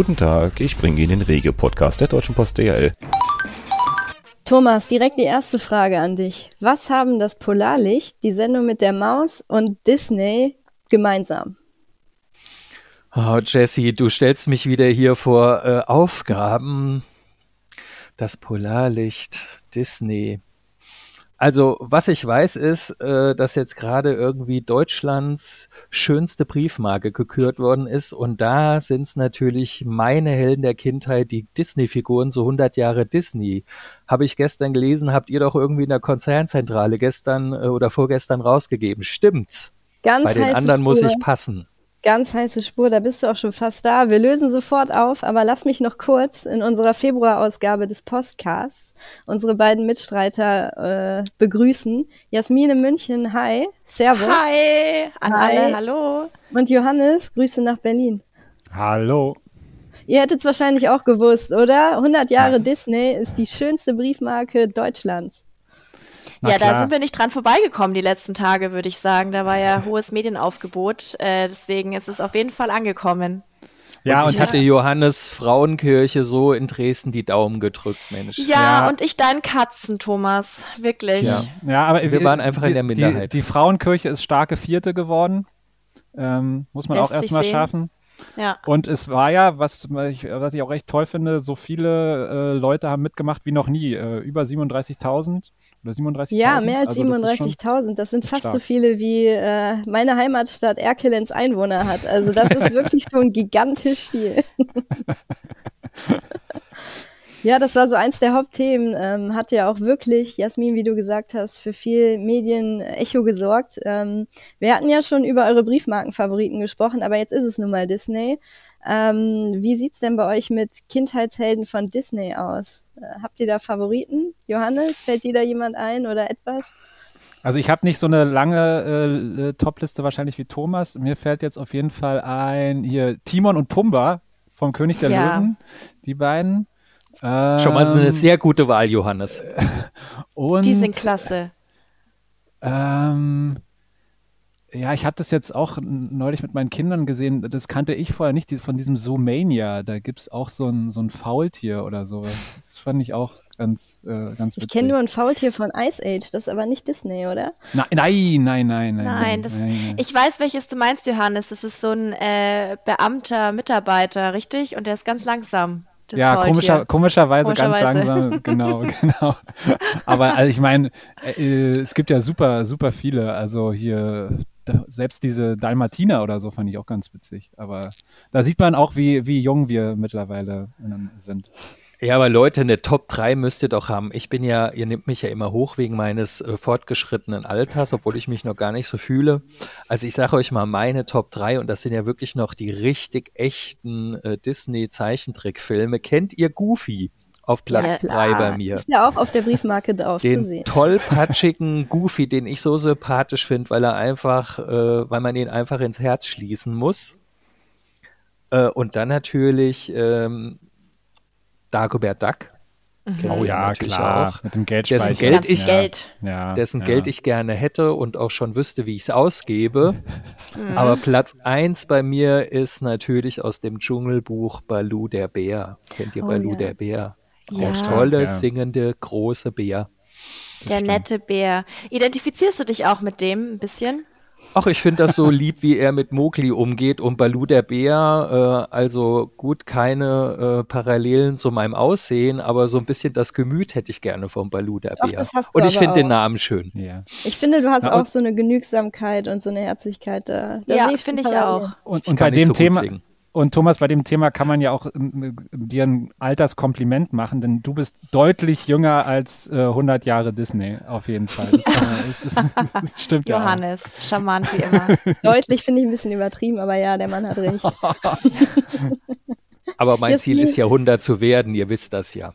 Guten Tag, ich bringe Ihnen den Regio-Podcast der Deutschen Post DHL. Thomas, direkt die erste Frage an dich. Was haben das Polarlicht, die Sendung mit der Maus und Disney gemeinsam? Oh, Jesse, du stellst mich wieder hier vor äh, Aufgaben. Das Polarlicht, Disney. Also, was ich weiß, ist, äh, dass jetzt gerade irgendwie Deutschlands schönste Briefmarke gekürt worden ist. Und da sind es natürlich meine Helden der Kindheit, die Disney-Figuren, so 100 Jahre Disney. Habe ich gestern gelesen, habt ihr doch irgendwie in der Konzernzentrale gestern äh, oder vorgestern rausgegeben. Stimmt's? Ganz Bei den anderen muss ich passen. Ganz heiße Spur, da bist du auch schon fast da. Wir lösen sofort auf, aber lass mich noch kurz in unserer Februarausgabe des Podcasts unsere beiden Mitstreiter äh, begrüßen. Jasmine München, hi. Servus. Hi. An hi. alle, hallo. Und Johannes, Grüße nach Berlin. Hallo. Ihr hättet es wahrscheinlich auch gewusst, oder? 100 Jahre ja. Disney ist die schönste Briefmarke Deutschlands. Na ja, klar. da sind wir nicht dran vorbeigekommen die letzten Tage, würde ich sagen. Da war ja hohes Medienaufgebot. Äh, deswegen ist es auf jeden Fall angekommen. Ja, und, ich hatte Johannes Frauenkirche so in Dresden die Daumen gedrückt, Mensch. Ja, ja. und ich deinen Katzen, Thomas. Wirklich. Ja, ja aber wir, wir waren einfach die, in der Minderheit. Die, die Frauenkirche ist starke Vierte geworden. Ähm, muss man Lässt auch erstmal schaffen. Ja. Und es war ja, was, was ich auch recht toll finde, so viele äh, Leute haben mitgemacht wie noch nie. Äh, über 37.000 oder 37.000. Ja, mehr als also 37.000. Das, sind fast stark. so viele, wie äh, meine Heimatstadt Erkelenz Einwohner hat. Also das ist wirklich schon gigantisch viel. Ja, das war so eins der Hauptthemen. Ähm, hat ja auch wirklich, Jasmin, wie du gesagt hast, für viel Medienecho gesorgt. Ähm, wir hatten ja schon über eure Briefmarkenfavoriten gesprochen, aber jetzt ist es nun mal Disney. Ähm, wie sieht's denn bei euch mit Kindheitshelden von Disney aus? Äh, habt ihr da Favoriten? Johannes, fällt dir da jemand ein oder etwas? Also ich habe nicht so eine lange äh, Topliste wahrscheinlich wie Thomas. Mir fällt jetzt auf jeden Fall ein, hier Timon und Pumba vom König der ja. Löwen, die beiden. Ähm, Schon mal eine sehr gute Wahl, Johannes. Und, die sind klasse. Ähm, ja, ich habe das jetzt auch neulich mit meinen Kindern gesehen. Das kannte ich vorher nicht, von diesem Zoomania. Da gibt es auch so ein, so ein Faultier oder sowas. Das fand ich auch ganz, äh, ganz witzig. Ich kenne nur ein Faultier von Ice Age. Das ist aber nicht Disney, oder? Na, nein, nein, nein, nein. Nein, das, nein, nein. ich weiß, welches du meinst, Johannes. Das ist so ein äh, Beamter, Mitarbeiter, richtig? Und der ist ganz langsam ja, komischer, komischerweise, komischerweise ganz langsam, genau, genau. Aber also ich meine, äh, es gibt ja super, super viele. Also hier, selbst diese Dalmatiner oder so fand ich auch ganz witzig. Aber da sieht man auch, wie, wie jung wir mittlerweile sind. Ja, aber Leute, eine Top 3 müsst ihr doch haben. Ich bin ja, ihr nehmt mich ja immer hoch wegen meines äh, fortgeschrittenen Alters, obwohl ich mich noch gar nicht so fühle. Also ich sage euch mal meine Top 3 und das sind ja wirklich noch die richtig echten äh, Disney-Zeichentrickfilme. Kennt ihr Goofy? Auf Platz 3 ja, bei mir. Ist ja auch auf der Briefmarke drauf den zu sehen. tollpatschigen Goofy, den ich so sympathisch finde, weil er einfach, äh, weil man ihn einfach ins Herz schließen muss. Äh, und dann natürlich ähm, Dagobert Duck. Mhm. Oh ja, klar. Auch. Mit dem Geld dessen Geld ich, Geld. Ja, dessen ja. Geld ich gerne hätte und auch schon wüsste, wie ich es ausgebe. Mhm. Aber Platz 1 bei mir ist natürlich aus dem Dschungelbuch Balu der Bär. Kennt ihr oh, Balu ja. der Bär? Der tolle, singende, große Bär. Der nette Bär. Identifizierst du dich auch mit dem ein bisschen? Ach, ich finde das so lieb, wie er mit Mowgli umgeht und Balu der Bär. Äh, also gut, keine äh, Parallelen zu meinem Aussehen, aber so ein bisschen das Gemüt hätte ich gerne vom Balu der Bär. Ach, und ich finde den Namen schön. Ja. Ich finde, du hast ja, auch so eine Genügsamkeit und so eine Herzlichkeit da. da ja, finde ich auch. Und, und bei dem so Thema. Und Thomas, bei dem Thema kann man ja auch äh, dir ein Alterskompliment machen, denn du bist deutlich jünger als äh, 100 Jahre Disney, auf jeden Fall. Das, kann, das, ist, das stimmt Johannes, ja. charmant wie immer. Deutlich finde ich ein bisschen übertrieben, aber ja, der Mann hat recht. aber mein Jasmin, Ziel ist ja 100 zu werden, ihr wisst das ja.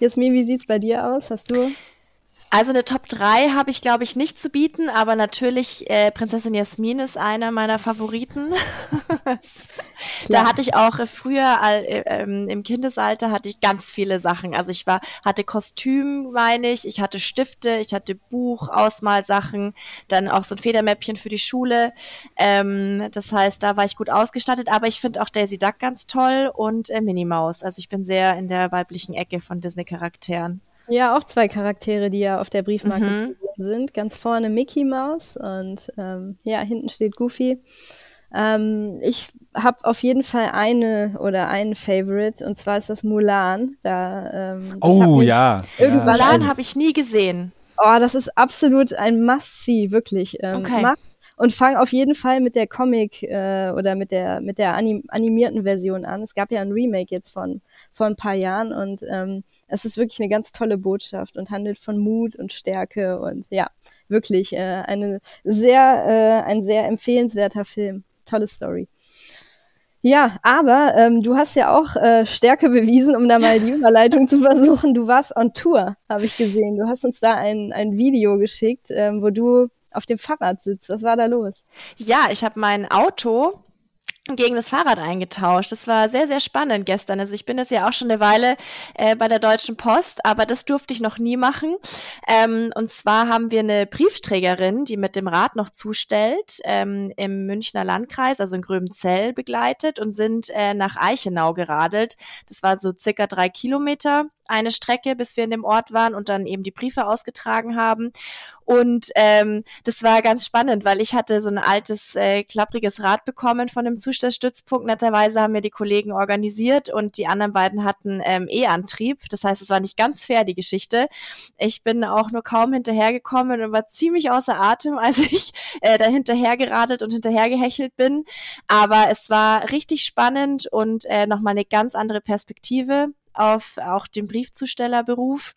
Jasmin, wie sieht es bei dir aus? Hast du also eine Top 3 habe ich, glaube ich, nicht zu bieten, aber natürlich äh, Prinzessin Jasmin ist einer meiner Favoriten. Da hatte ich auch äh, früher äh, ähm, im Kindesalter hatte ich ganz viele Sachen. Also ich war, hatte Kostüm, meine ich, ich hatte Stifte, ich hatte Buch, Ausmalsachen, dann auch so ein Federmäppchen für die Schule. Ähm, das heißt, da war ich gut ausgestattet, aber ich finde auch Daisy Duck ganz toll und äh, Minnie Maus. Also ich bin sehr in der weiblichen Ecke von Disney-Charakteren. Ja, auch zwei Charaktere, die ja auf der Briefmarke mhm. sind. Ganz vorne Mickey Mouse und ähm, ja, hinten steht Goofy. Ähm, ich habe auf jeden Fall eine oder einen Favorite und zwar ist das Mulan. Da, ähm, oh ja. Irgendwann ja. Mulan habe ich nie gesehen. Oh, das ist absolut ein Must-See, wirklich. Ähm, okay. Mach und fang auf jeden Fall mit der Comic äh, oder mit der mit der anim animierten Version an. Es gab ja ein Remake jetzt von vor ein paar Jahren und ähm, es ist wirklich eine ganz tolle Botschaft und handelt von Mut und Stärke und ja wirklich äh, eine sehr äh, ein sehr empfehlenswerter Film. Tolle Story. Ja, aber ähm, du hast ja auch äh, Stärke bewiesen, um da mal die Überleitung zu versuchen. Du warst on Tour, habe ich gesehen. Du hast uns da ein, ein Video geschickt, ähm, wo du auf dem Fahrrad sitzt. Was war da los? Ja, ich habe mein Auto gegen das Fahrrad eingetauscht. Das war sehr, sehr spannend gestern. Also ich bin jetzt ja auch schon eine Weile äh, bei der Deutschen Post, aber das durfte ich noch nie machen. Ähm, und zwar haben wir eine Briefträgerin, die mit dem Rad noch zustellt, ähm, im Münchner Landkreis, also in Gröbenzell begleitet und sind äh, nach Eichenau geradelt. Das war so circa drei Kilometer eine Strecke, bis wir in dem Ort waren und dann eben die Briefe ausgetragen haben. Und ähm, das war ganz spannend, weil ich hatte so ein altes, äh, klappriges Rad bekommen von dem Zustellstützpunkt. Netterweise haben mir die Kollegen organisiert und die anderen beiden hatten ähm, E-Antrieb. Das heißt, es war nicht ganz fair, die Geschichte. Ich bin auch nur kaum hinterhergekommen und war ziemlich außer Atem, als ich äh, da hinterhergeradelt und hinterhergehechelt bin. Aber es war richtig spannend und äh, nochmal eine ganz andere Perspektive auf auch den Briefzustellerberuf.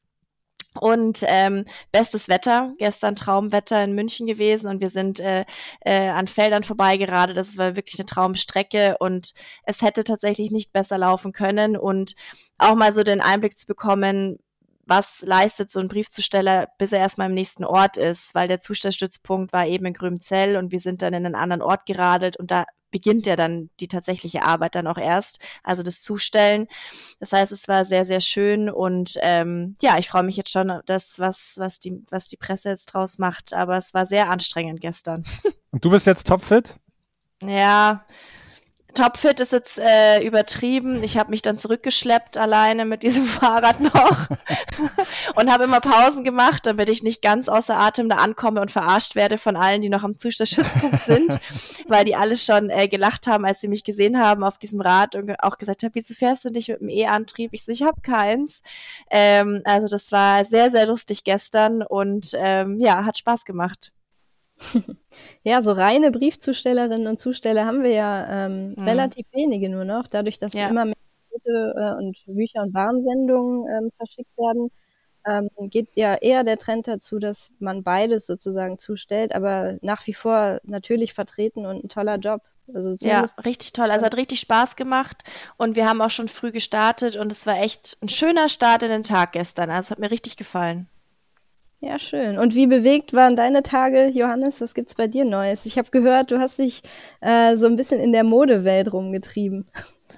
Und ähm, bestes Wetter, gestern Traumwetter in München gewesen und wir sind äh, äh, an Feldern vorbeigeradelt. Das war wirklich eine Traumstrecke und es hätte tatsächlich nicht besser laufen können. Und auch mal so den Einblick zu bekommen, was leistet so ein Briefzusteller, bis er erstmal im nächsten Ort ist, weil der Zustellstützpunkt war eben in Grümzell und wir sind dann in einen anderen Ort geradelt und da beginnt ja dann die tatsächliche Arbeit dann auch erst, also das Zustellen. Das heißt, es war sehr, sehr schön und ähm, ja, ich freue mich jetzt schon, das, was, was, die, was die Presse jetzt draus macht, aber es war sehr anstrengend gestern. Und du bist jetzt topfit? Ja, Topfit ist jetzt äh, übertrieben. Ich habe mich dann zurückgeschleppt alleine mit diesem Fahrrad noch und habe immer Pausen gemacht, damit ich nicht ganz außer Atem da ankomme und verarscht werde von allen, die noch am Zustellschutzpunkt sind, weil die alle schon äh, gelacht haben, als sie mich gesehen haben auf diesem Rad und auch gesagt haben, wieso fährst du nicht mit dem E-Antrieb? Ich so, ich habe keins. Ähm, also das war sehr, sehr lustig gestern und ähm, ja, hat Spaß gemacht. Ja, so reine Briefzustellerinnen und Zusteller haben wir ja ähm, mhm. relativ wenige nur noch, dadurch, dass ja. immer mehr Pakete äh, und Bücher und Warnsendungen ähm, verschickt werden. Ähm, geht ja eher der Trend dazu, dass man beides sozusagen zustellt, aber nach wie vor natürlich vertreten und ein toller Job. Also ja, richtig toll. Also hat richtig Spaß gemacht und wir haben auch schon früh gestartet und es war echt ein schöner Start in den Tag gestern. Also es hat mir richtig gefallen. Ja, schön. Und wie bewegt waren deine Tage, Johannes? Was gibt's bei dir Neues? Ich habe gehört, du hast dich äh, so ein bisschen in der Modewelt rumgetrieben.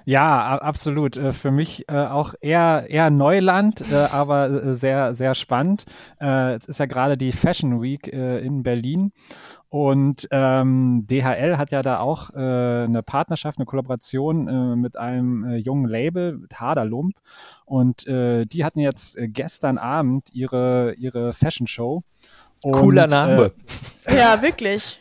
Ja, absolut. Äh, für mich äh, auch eher, eher Neuland, äh, aber sehr, sehr spannend. Es ist ja gerade die Fashion Week in Berlin und ähm, DHL hat ja da auch äh, eine Partnerschaft, eine Kollaboration äh, mit einem äh, jungen Label, mit Haderlump. Und äh, die hatten jetzt äh, gestern Abend ihre, ihre Fashion Show. Cooler Name. Äh, ja, wirklich.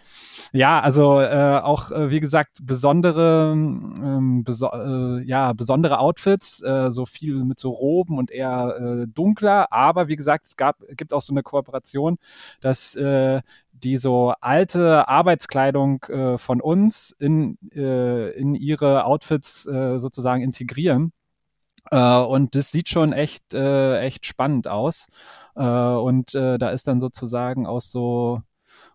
Ja, also äh, auch äh, wie gesagt besondere, ähm, beso äh, ja besondere Outfits, äh, so viel mit so Roben und eher äh, dunkler. Aber wie gesagt, es gab gibt auch so eine Kooperation, dass äh, die so alte Arbeitskleidung äh, von uns in, äh, in ihre Outfits äh, sozusagen integrieren. Äh, und das sieht schon echt, äh, echt spannend aus. Äh, und äh, da ist dann sozusagen aus so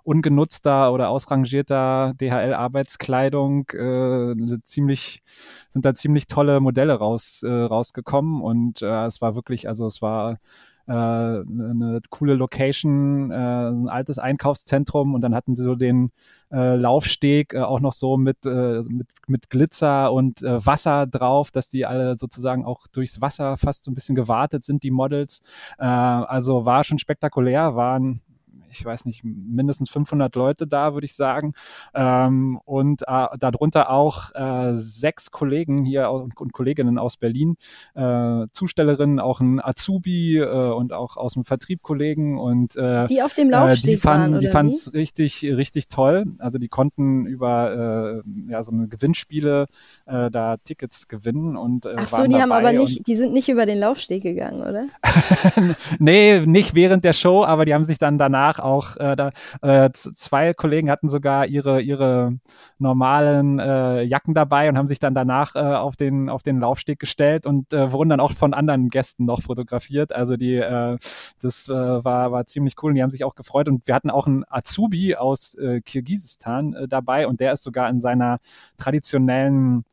ungenutzter oder ausrangierter DHL-Arbeitskleidung äh, ziemlich, sind da ziemlich tolle Modelle raus, äh, rausgekommen. Und äh, es war wirklich, also es war äh, eine coole Location, äh, ein altes Einkaufszentrum und dann hatten sie so den äh, Laufsteg auch noch so mit, mit, mit Glitzer und Wasser drauf, dass die alle sozusagen auch durchs Wasser fast so ein bisschen gewartet sind, die Models. Also war schon spektakulär, waren ich weiß nicht, mindestens 500 Leute da, würde ich sagen. Ähm, und äh, darunter auch äh, sechs Kollegen hier und, und Kolleginnen aus Berlin, äh, Zustellerinnen, auch ein Azubi äh, und auch aus dem Vertrieb Kollegen und äh, die auf dem Laufsteg äh, die fanden, waren, die fanden es richtig, richtig toll. Also die konnten über ja so eine Gewinnspiele da Tickets gewinnen und äh, Ach so, die haben aber nicht, die sind nicht über den Laufsteg gegangen, oder? nee, nicht während der Show, aber die haben sich dann danach auch äh, da, äh, zwei Kollegen hatten sogar ihre ihre normalen äh, Jacken dabei und haben sich dann danach äh, auf den auf den Laufsteg gestellt und äh, wurden dann auch von anderen Gästen noch fotografiert. Also die äh, das äh, war war ziemlich cool und die haben sich auch gefreut und wir hatten auch einen Azubi aus äh, Kirgisistan äh, dabei und der ist sogar in seiner traditionellen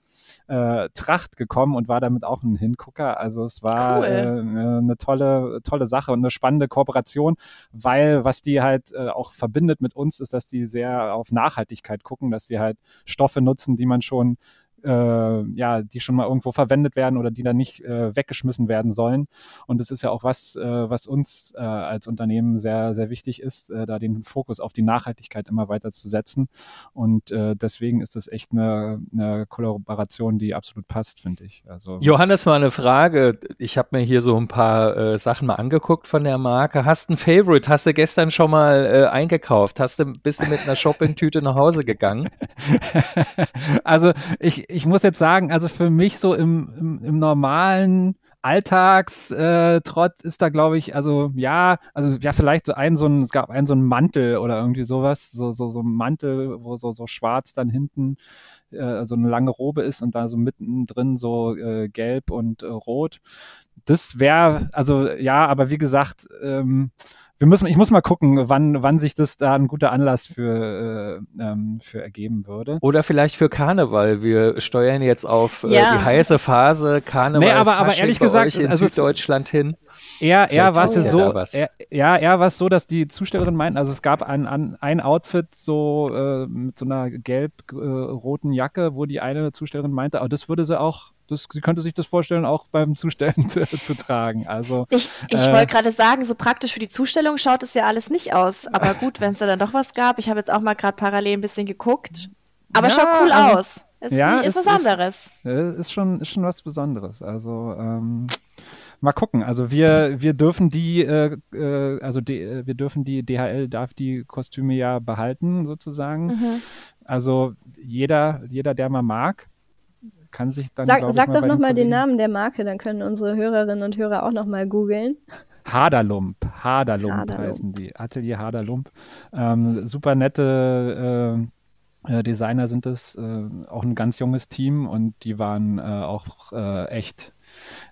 äh, Tracht gekommen und war damit auch ein Hingucker. Also es war cool. äh, eine tolle, tolle Sache und eine spannende Kooperation, weil was die halt äh, auch verbindet mit uns, ist, dass die sehr auf Nachhaltigkeit gucken, dass sie halt Stoffe nutzen, die man schon äh, ja, die schon mal irgendwo verwendet werden oder die dann nicht äh, weggeschmissen werden sollen. Und das ist ja auch was, äh, was uns äh, als Unternehmen sehr, sehr wichtig ist, äh, da den Fokus auf die Nachhaltigkeit immer weiter zu setzen. Und äh, deswegen ist das echt eine, eine Kollaboration, die absolut passt, finde ich. Also Johannes, mal eine Frage. Ich habe mir hier so ein paar äh, Sachen mal angeguckt von der Marke. Hast du ein Favorite? Hast du gestern schon mal äh, eingekauft? Hast du, bist du mit einer Shoppingtüte nach Hause gegangen? also ich, ich muss jetzt sagen, also für mich so im, im, im normalen Alltagstrott ist da, glaube ich, also ja, also ja, vielleicht so ein, so ein, es gab einen so ein Mantel oder irgendwie sowas, so, so, so ein Mantel, wo so, so schwarz dann hinten äh, so eine lange Robe ist und da so mittendrin so äh, gelb und äh, rot. Das wäre, also ja, aber wie gesagt, ähm, wir müssen, ich muss mal gucken, wann, wann sich das da ein guter Anlass für, äh, ähm, für ergeben würde. Oder vielleicht für Karneval. Wir steuern jetzt auf äh, ja. die heiße Phase Karneval. Nee, aber, aber ehrlich gesagt, in also Süddeutschland hin. Eher, eher war es so, eher, ja, eher war es so, dass die Zustellerin meinten, also es gab ein, ein, ein Outfit so äh, mit so einer gelb-roten äh, Jacke, wo die eine Zustellerin meinte, oh, das würde sie auch das, sie könnte sich das vorstellen, auch beim Zustellen zu, zu tragen. Also ich, ich äh, wollte gerade sagen, so praktisch für die Zustellung schaut es ja alles nicht aus. Aber gut, wenn es da dann doch was gab, ich habe jetzt auch mal gerade parallel ein bisschen geguckt. Aber ja, schaut cool also, aus. Ist, ja, ist, ist was anderes. Ist, äh, ist, schon, ist schon was Besonderes. Also ähm, mal gucken. Also wir, wir dürfen die, äh, äh also die, wir dürfen die, DHL darf die Kostüme ja behalten, sozusagen. Mhm. Also jeder, jeder, der mal mag, kann sich dann. Sag, sag doch nochmal den Namen der Marke, dann können unsere Hörerinnen und Hörer auch nochmal googeln. Haderlump, Haderlump, Haderlump heißen die, Atelier Haderlump. Ähm, super nette äh, äh, Designer sind es, äh, auch ein ganz junges Team und die waren äh, auch äh, echt,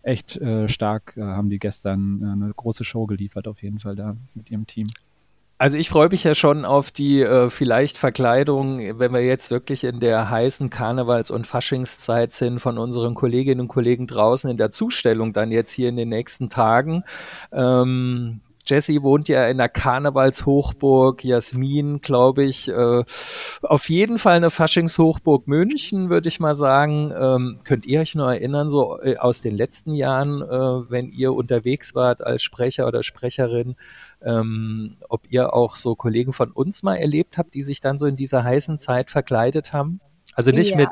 echt äh, stark, haben die gestern eine große Show geliefert, auf jeden Fall da mit ihrem Team. Also ich freue mich ja schon auf die äh, vielleicht Verkleidung, wenn wir jetzt wirklich in der heißen Karnevals- und Faschingszeit sind von unseren Kolleginnen und Kollegen draußen in der Zustellung dann jetzt hier in den nächsten Tagen. Ähm, Jesse wohnt ja in der Karnevalshochburg, Jasmin, glaube ich, äh, auf jeden Fall eine Faschingshochburg München, würde ich mal sagen. Ähm, könnt ihr euch noch erinnern, so äh, aus den letzten Jahren, äh, wenn ihr unterwegs wart als Sprecher oder Sprecherin, ähm, ob ihr auch so Kollegen von uns mal erlebt habt, die sich dann so in dieser heißen Zeit verkleidet haben? Also nicht ja. mit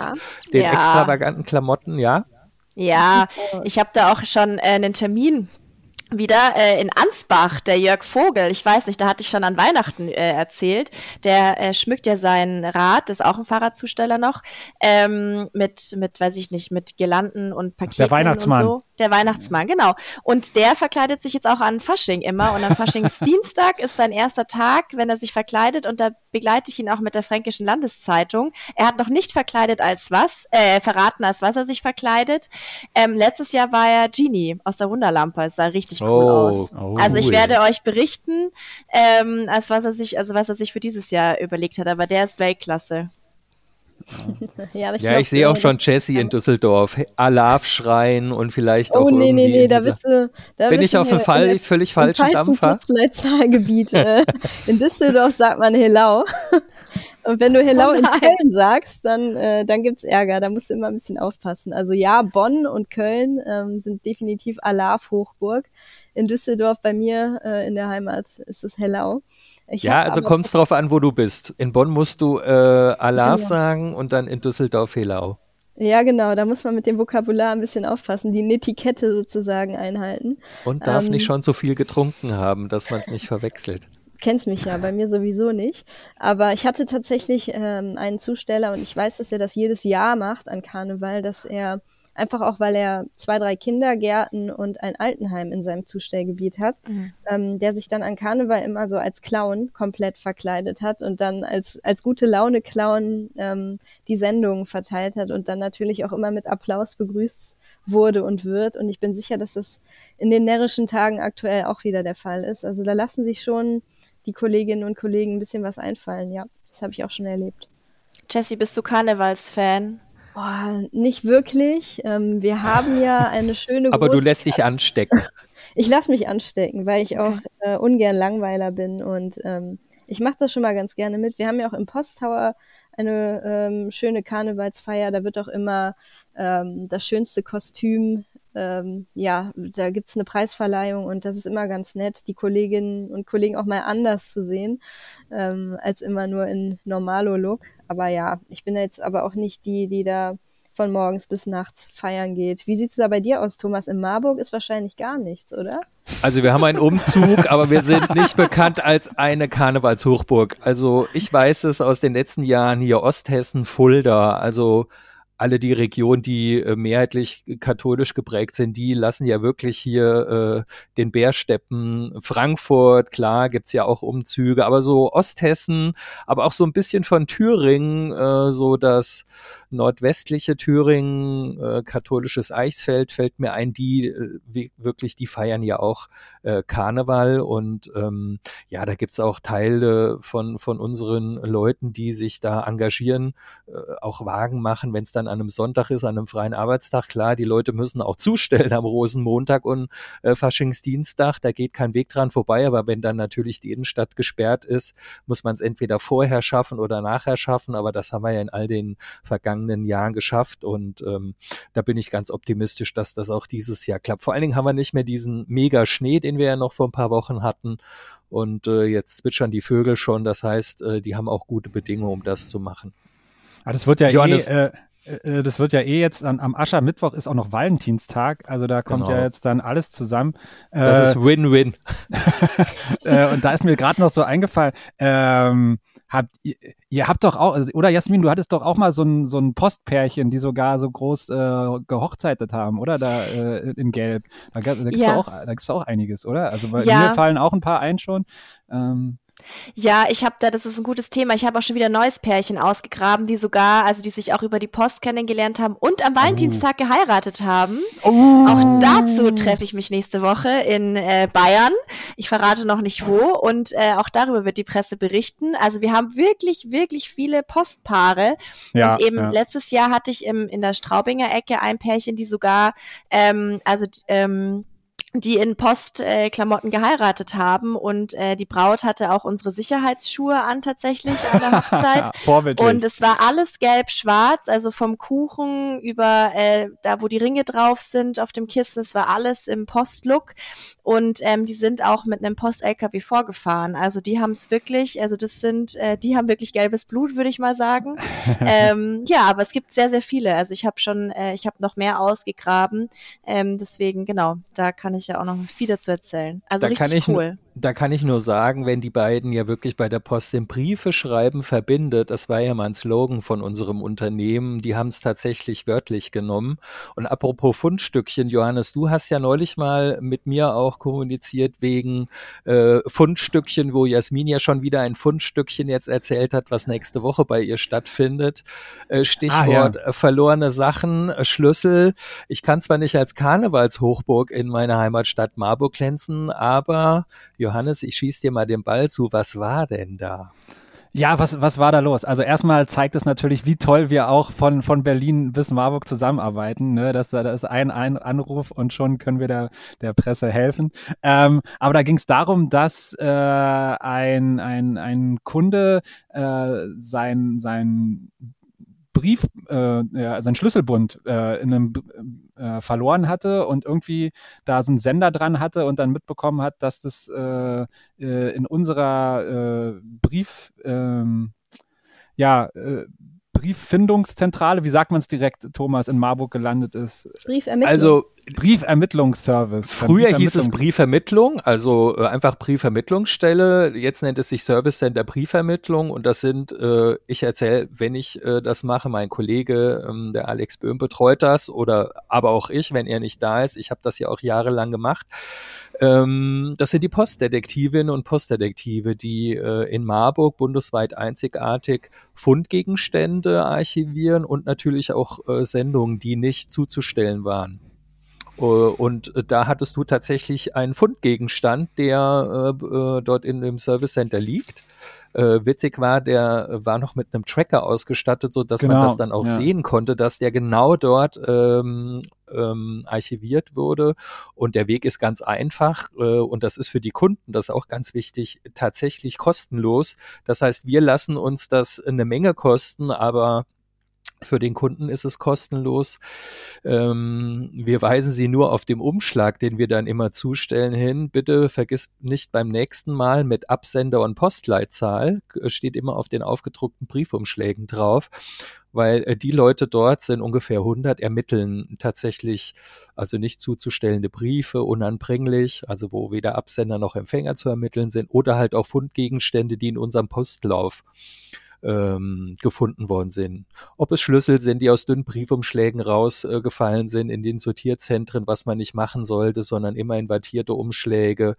den ja. extravaganten Klamotten, ja? Ja, ich habe da auch schon äh, einen Termin wieder äh, in Ansbach, der Jörg Vogel, ich weiß nicht, da hatte ich schon an Weihnachten äh, erzählt, der äh, schmückt ja sein Rad, ist auch ein Fahrradzusteller noch, ähm, mit, mit, weiß ich nicht, mit Girlanden und Paketen der Weihnachtsmann. und so. Der Weihnachtsmann, genau. Und der verkleidet sich jetzt auch an Fasching immer und am Faschingsdienstag ist sein erster Tag, wenn er sich verkleidet und da begleite ich ihn auch mit der Fränkischen Landeszeitung. Er hat noch nicht verkleidet als was, äh, verraten als was er sich verkleidet. Ähm, letztes Jahr war er Genie aus der Wunderlampe, es sah richtig cool oh, aus. Oh, also ich werde euch berichten, ähm, als was er sich, also was er sich für dieses Jahr überlegt hat, aber der ist Weltklasse. Ja, ich, ja, ich sehe auch schon Jesse in Düsseldorf, Alarv schreien und vielleicht auch. Oh, nee, nee, nee, da bist du. Da bin ich auf dem Fall völlig falschen Dampfer? Postleitzahlgebiet. Äh, in Düsseldorf sagt man Helau. Und wenn du Hello oh in Köln sagst, dann, äh, dann gibt's Ärger. Da musst du immer ein bisschen aufpassen. Also ja, Bonn und Köln ähm, sind definitiv Alarv-Hochburg. In Düsseldorf bei mir äh, in der Heimat ist es Hellau. Ich ja, also kommt es drauf an, wo du bist. In Bonn musst du äh, Alarv genau. sagen und dann in Düsseldorf Helau. Ja, genau, da muss man mit dem Vokabular ein bisschen aufpassen, die Netiquette sozusagen einhalten. Und darf ähm, nicht schon so viel getrunken haben, dass man es nicht verwechselt kennst mich ja, bei mir sowieso nicht. Aber ich hatte tatsächlich ähm, einen Zusteller und ich weiß, dass er das jedes Jahr macht an Karneval, dass er einfach auch, weil er zwei, drei Kindergärten und ein Altenheim in seinem Zustellgebiet hat, mhm. ähm, der sich dann an Karneval immer so als Clown komplett verkleidet hat und dann als, als gute Laune Clown ähm, die Sendungen verteilt hat und dann natürlich auch immer mit Applaus begrüßt wurde und wird. Und ich bin sicher, dass das in den närrischen Tagen aktuell auch wieder der Fall ist. Also da lassen sich schon die Kolleginnen und Kollegen ein bisschen was einfallen. Ja, das habe ich auch schon erlebt. Jessie, bist du Karnevalsfan? Oh, nicht wirklich. Ähm, wir haben ja eine schöne. Aber du lässt dich anstecken. ich lasse mich anstecken, weil ich auch äh, ungern Langweiler bin und ähm, ich mache das schon mal ganz gerne mit. Wir haben ja auch im Posttower eine ähm, schöne Karnevalsfeier. Da wird auch immer ähm, das schönste Kostüm ähm, ja, da gibt's eine Preisverleihung und das ist immer ganz nett, die Kolleginnen und Kollegen auch mal anders zu sehen, ähm, als immer nur in Normalo-Look. Aber ja, ich bin jetzt aber auch nicht die, die da von morgens bis nachts feiern geht. Wie sieht's da bei dir aus, Thomas? In Marburg ist wahrscheinlich gar nichts, oder? Also wir haben einen Umzug, aber wir sind nicht bekannt als eine Karnevalshochburg. Also ich weiß es aus den letzten Jahren hier Osthessen, Fulda, also alle die Regionen, die äh, mehrheitlich katholisch geprägt sind, die lassen ja wirklich hier äh, den Bärsteppen, Frankfurt, klar, gibt's ja auch Umzüge, aber so Osthessen, aber auch so ein bisschen von Thüringen, äh, so das nordwestliche Thüringen, äh, katholisches Eichsfeld fällt mir ein, die äh, wirklich, die feiern ja auch äh, Karneval und ähm, ja, da gibt's auch Teile von, von unseren Leuten, die sich da engagieren, äh, auch Wagen machen, wenn es dann an einem Sonntag ist, an einem freien Arbeitstag. Klar, die Leute müssen auch zustellen am Rosenmontag und äh, Faschingsdienstag, da geht kein Weg dran vorbei, aber wenn dann natürlich die Innenstadt gesperrt ist, muss man es entweder vorher schaffen oder nachher schaffen, aber das haben wir ja in all den vergangenen Jahren geschafft und ähm, da bin ich ganz optimistisch, dass das auch dieses Jahr klappt. Vor allen Dingen haben wir nicht mehr diesen mega Schnee, den wir ja noch vor ein paar Wochen hatten und äh, jetzt zwitschern die Vögel schon, das heißt, äh, die haben auch gute Bedingungen, um das zu machen. Ah, das wird ja eh, Johannes, eh, äh, das wird ja eh jetzt an, am Aschermittwoch ist auch noch Valentinstag, also da kommt genau. ja jetzt dann alles zusammen. Das äh, ist Win-Win. äh, und da ist mir gerade noch so eingefallen, ähm, habt ihr, ihr habt doch auch, oder Jasmin, du hattest doch auch mal so ein, so ein Postpärchen, die sogar so groß äh, gehochzeitet haben, oder? Da äh, in Gelb. Da, da gibt es ja. auch, auch einiges, oder? Also bei ja. mir fallen auch ein paar ein schon. Ähm, ja, ich habe da, das ist ein gutes Thema. Ich habe auch schon wieder ein neues Pärchen ausgegraben, die sogar, also die sich auch über die Post kennengelernt haben und am Valentinstag oh. geheiratet haben. Oh. Auch dazu treffe ich mich nächste Woche in äh, Bayern. Ich verrate noch nicht wo und äh, auch darüber wird die Presse berichten. Also wir haben wirklich, wirklich viele Postpaare. Ja, und eben ja. letztes Jahr hatte ich im, in der Straubinger Ecke ein Pärchen, die sogar, ähm, also ähm, die in Postklamotten äh, geheiratet haben und äh, die Braut hatte auch unsere Sicherheitsschuhe an tatsächlich an der Hochzeit. Und es war alles gelb-schwarz, also vom Kuchen über äh, da, wo die Ringe drauf sind auf dem Kissen, es war alles im Postlook. Und ähm, die sind auch mit einem Post-LKW vorgefahren, also die haben es wirklich, also das sind, äh, die haben wirklich gelbes Blut, würde ich mal sagen. ähm, ja, aber es gibt sehr sehr viele, also ich habe schon, äh, ich habe noch mehr ausgegraben, ähm, deswegen genau, da kann ich ich ja auch noch viel dazu erzählen. Also da richtig cool da kann ich nur sagen, wenn die beiden ja wirklich bei der Post den Briefe schreiben verbindet, das war ja mal ein Slogan von unserem Unternehmen, die haben es tatsächlich wörtlich genommen. Und apropos Fundstückchen, Johannes, du hast ja neulich mal mit mir auch kommuniziert wegen äh, Fundstückchen, wo Jasmin ja schon wieder ein Fundstückchen jetzt erzählt hat, was nächste Woche bei ihr stattfindet. Äh, Stichwort ah, ja. verlorene Sachen, äh, Schlüssel. Ich kann zwar nicht als Karnevalshochburg in meiner Heimatstadt Marburg glänzen, aber Johannes, ich schieße dir mal den Ball zu. Was war denn da? Ja, was, was war da los? Also erstmal zeigt es natürlich, wie toll wir auch von, von Berlin bis Marburg zusammenarbeiten. Ne? Das, das ist ein, ein Anruf und schon können wir der, der Presse helfen. Ähm, aber da ging es darum, dass äh, ein, ein, ein Kunde äh, sein, sein Brief, äh, ja, sein Schlüsselbund äh, in einem äh, verloren hatte und irgendwie da so einen Sender dran hatte und dann mitbekommen hat, dass das äh, äh, in unserer äh, Brief, ähm, ja, Brieffindungszentrale, wie sagt man es direkt, Thomas, in Marburg gelandet ist? Briefermittlung. Also Briefermittlungsservice. Früher hieß es Briefvermittlung, also äh, einfach Briefvermittlungsstelle. Jetzt nennt es sich Service Center Briefvermittlung und das sind, äh, ich erzähle, wenn ich äh, das mache, mein Kollege, ähm, der Alex Böhm betreut das oder aber auch ich, wenn er nicht da ist. Ich habe das ja auch jahrelang gemacht. Ähm, das sind die Postdetektivinnen und Postdetektive, die äh, in Marburg bundesweit einzigartig Fundgegenstände archivieren und natürlich auch äh, Sendungen, die nicht zuzustellen waren. Uh, und da hattest du tatsächlich einen Fundgegenstand, der äh, äh, dort in dem Service Center liegt. Äh, witzig war, der war noch mit einem Tracker ausgestattet, so dass genau, man das dann auch ja. sehen konnte, dass der genau dort ähm, ähm, archiviert wurde. Und der Weg ist ganz einfach äh, und das ist für die Kunden, das ist auch ganz wichtig, tatsächlich kostenlos. Das heißt, wir lassen uns das eine Menge kosten, aber für den Kunden ist es kostenlos. Ähm, wir weisen Sie nur auf dem Umschlag, den wir dann immer zustellen, hin. Bitte vergiss nicht beim nächsten Mal mit Absender und Postleitzahl, steht immer auf den aufgedruckten Briefumschlägen drauf, weil äh, die Leute dort sind ungefähr 100, ermitteln tatsächlich also nicht zuzustellende Briefe, unanbringlich, also wo weder Absender noch Empfänger zu ermitteln sind oder halt auch Fundgegenstände, die in unserem Postlauf ähm, gefunden worden sind. Ob es Schlüssel sind, die aus dünnen Briefumschlägen rausgefallen äh, sind in den Sortierzentren, was man nicht machen sollte, sondern immer invertierte Umschläge.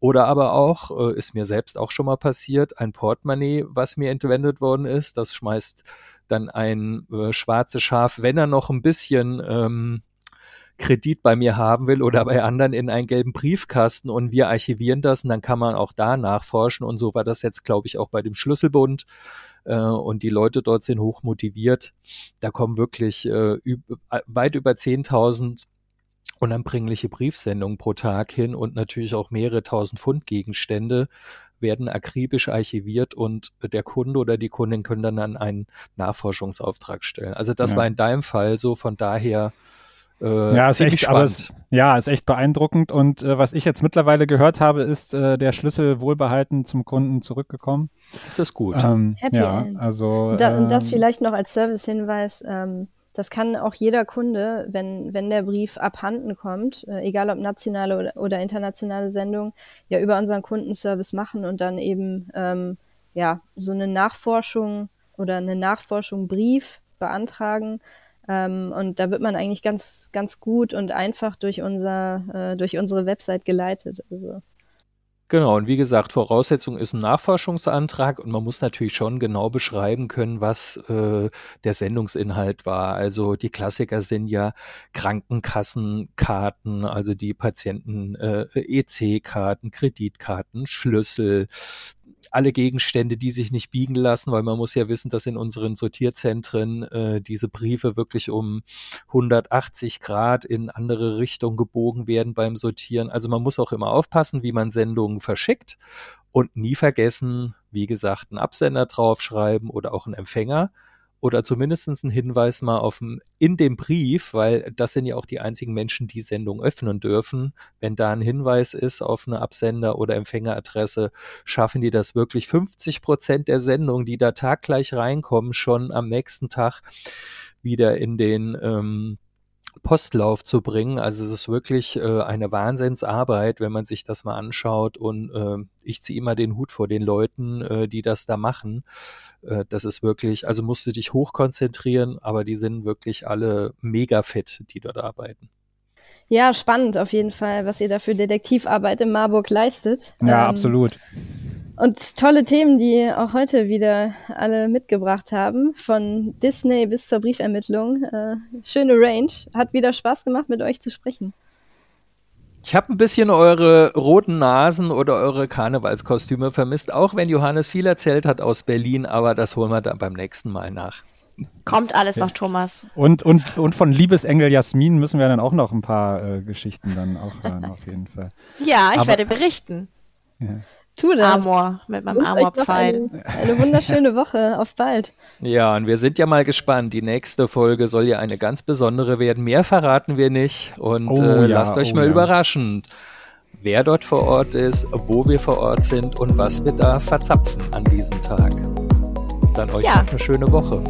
Oder aber auch, äh, ist mir selbst auch schon mal passiert, ein Portemonnaie, was mir entwendet worden ist. Das schmeißt dann ein äh, schwarzes Schaf, wenn er noch ein bisschen ähm, Kredit bei mir haben will oder bei anderen in einen gelben Briefkasten und wir archivieren das und dann kann man auch da nachforschen und so war das jetzt, glaube ich, auch bei dem Schlüsselbund äh, und die Leute dort sind hoch motiviert. Da kommen wirklich äh, üb weit über 10.000 unanbringliche Briefsendungen pro Tag hin und natürlich auch mehrere tausend Pfund Gegenstände werden akribisch archiviert und der Kunde oder die Kundin können dann an einen Nachforschungsauftrag stellen. Also das ja. war in deinem Fall so, von daher äh, ja, ist echt, aber es, ja, ist echt beeindruckend. Und äh, was ich jetzt mittlerweile gehört habe, ist äh, der Schlüssel wohlbehalten zum Kunden zurückgekommen. Das ist gut. Ähm, Happy ja, End. also da, und das ähm, vielleicht noch als Servicehinweis. Ähm, das kann auch jeder Kunde, wenn, wenn der Brief abhanden kommt, äh, egal ob nationale oder, oder, internationale Sendung, ja über unseren Kundenservice machen und dann eben ähm, ja so eine Nachforschung oder eine Nachforschung Brief beantragen ähm, und da wird man eigentlich ganz, ganz gut und einfach durch unser, äh, durch unsere Website geleitet. Also. Genau, und wie gesagt, Voraussetzung ist ein Nachforschungsantrag und man muss natürlich schon genau beschreiben können, was äh, der Sendungsinhalt war. Also die Klassiker sind ja Krankenkassenkarten, also die Patienten äh, Kreditkarten, Schlüssel, alle Gegenstände, die sich nicht biegen lassen, weil man muss ja wissen, dass in unseren Sortierzentren äh, diese Briefe wirklich um 180 Grad in andere Richtungen gebogen werden beim Sortieren. Also man muss auch immer aufpassen, wie man Sendungen verschickt und nie vergessen, wie gesagt, einen Absender draufschreiben oder auch einen Empfänger oder zumindest einen Hinweis mal auf in dem Brief, weil das sind ja auch die einzigen Menschen, die Sendung öffnen dürfen. Wenn da ein Hinweis ist auf eine Absender- oder Empfängeradresse, schaffen die das wirklich 50 Prozent der Sendungen, die da taggleich reinkommen, schon am nächsten Tag wieder in den ähm, Postlauf zu bringen. Also es ist wirklich äh, eine Wahnsinnsarbeit, wenn man sich das mal anschaut. Und äh, ich ziehe immer den Hut vor den Leuten, äh, die das da machen. Äh, das ist wirklich, also musst du dich hochkonzentrieren, aber die sind wirklich alle mega fit, die dort arbeiten. Ja, spannend auf jeden Fall, was ihr da für Detektivarbeit in Marburg leistet. Ja, ähm, absolut. Und tolle Themen, die auch heute wieder alle mitgebracht haben, von Disney bis zur Briefermittlung. Äh, schöne Range. Hat wieder Spaß gemacht, mit euch zu sprechen. Ich habe ein bisschen eure roten Nasen oder eure Karnevalskostüme vermisst, auch wenn Johannes viel erzählt hat aus Berlin, aber das holen wir dann beim nächsten Mal nach. Kommt alles noch, Thomas. Und, und, und von Liebesengel Jasmin müssen wir dann auch noch ein paar äh, Geschichten dann auch hören, auf jeden Fall. Ja, ich aber, werde berichten. Ja. Tu das. Amor, mit meinem Amorpfeil. Eine, eine wunderschöne Woche. Auf bald. Ja, und wir sind ja mal gespannt. Die nächste Folge soll ja eine ganz besondere werden. Mehr verraten wir nicht. Und oh, äh, ja, lasst euch oh, mal ja. überraschen, wer dort vor Ort ist, wo wir vor Ort sind und was wir da verzapfen an diesem Tag. Dann euch ja. eine schöne Woche.